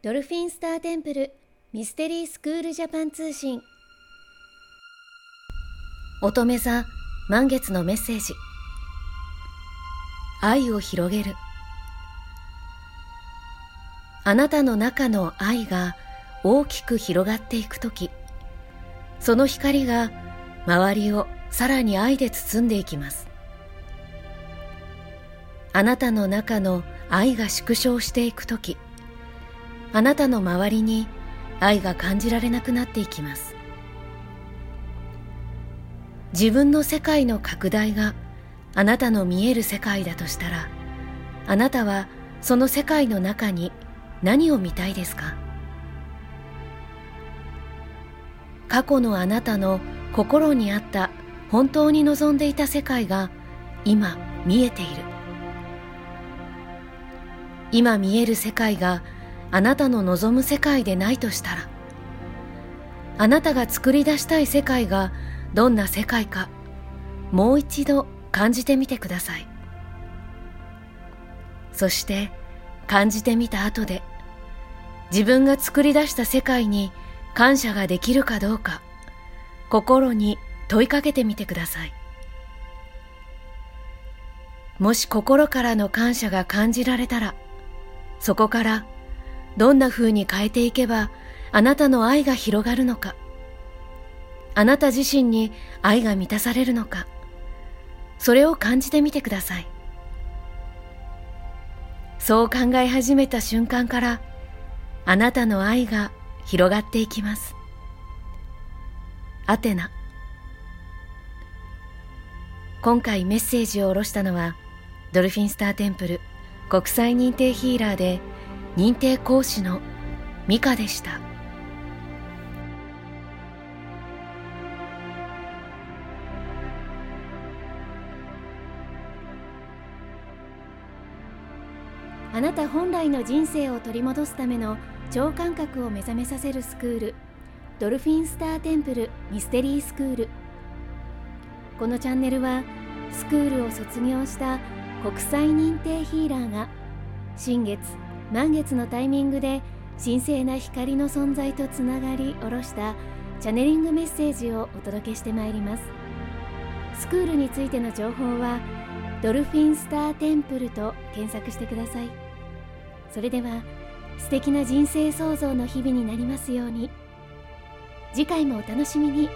ドルフィンスターテンプルミステリースクールジャパン通信。乙女座満月のメッセージ。愛を広げる。あなたの中の愛が大きく広がっていくときその光が周りをさらに愛で包んでいきます。あなたの中の愛が縮小していくときあなたの周りに愛が感じられなくなっていきます。自分の世界の拡大があなたの見える世界だとしたらあなたはその世界の中に何を見たいですか？過去のあなたの心にあった本当に望んでいた世界が今見えている。今見える世界があなたの望む世界でないとしたらあなたが作り出したい世界がどんな世界かもう一度感じてみてください。そして感じてみた後で自分が作り出した世界に感謝ができるかどうか心に問いかけてみてください。もし心からの感謝が感じられたらそこからどんな風に変えていけばあなたの愛が広がるのか。あなた自身に愛が満たされるのか。それを感じてみてください。そう考え始めた瞬間からあなたの愛が広がっていきます。アテナ。今回メッセージを下ろしたのはドルフィンスターテンプル国際認定ヒーラーで認定講師のミカでした。あなた本来の人生を取り戻すための超感覚を目覚めさせるスクールドルフィンスターテンプルミステリースクール。このチャンネルはスクールを卒業した国際認定ヒーラーが新月満月のタイミングで神聖な光の存在とつながり下ろしたチャネリングメッセージをお届けしてまいります。スクールについての情報はドルフィンスターテンプルと検索してください。それでは素敵な人生創造の日々になりますように。次回もお楽しみに。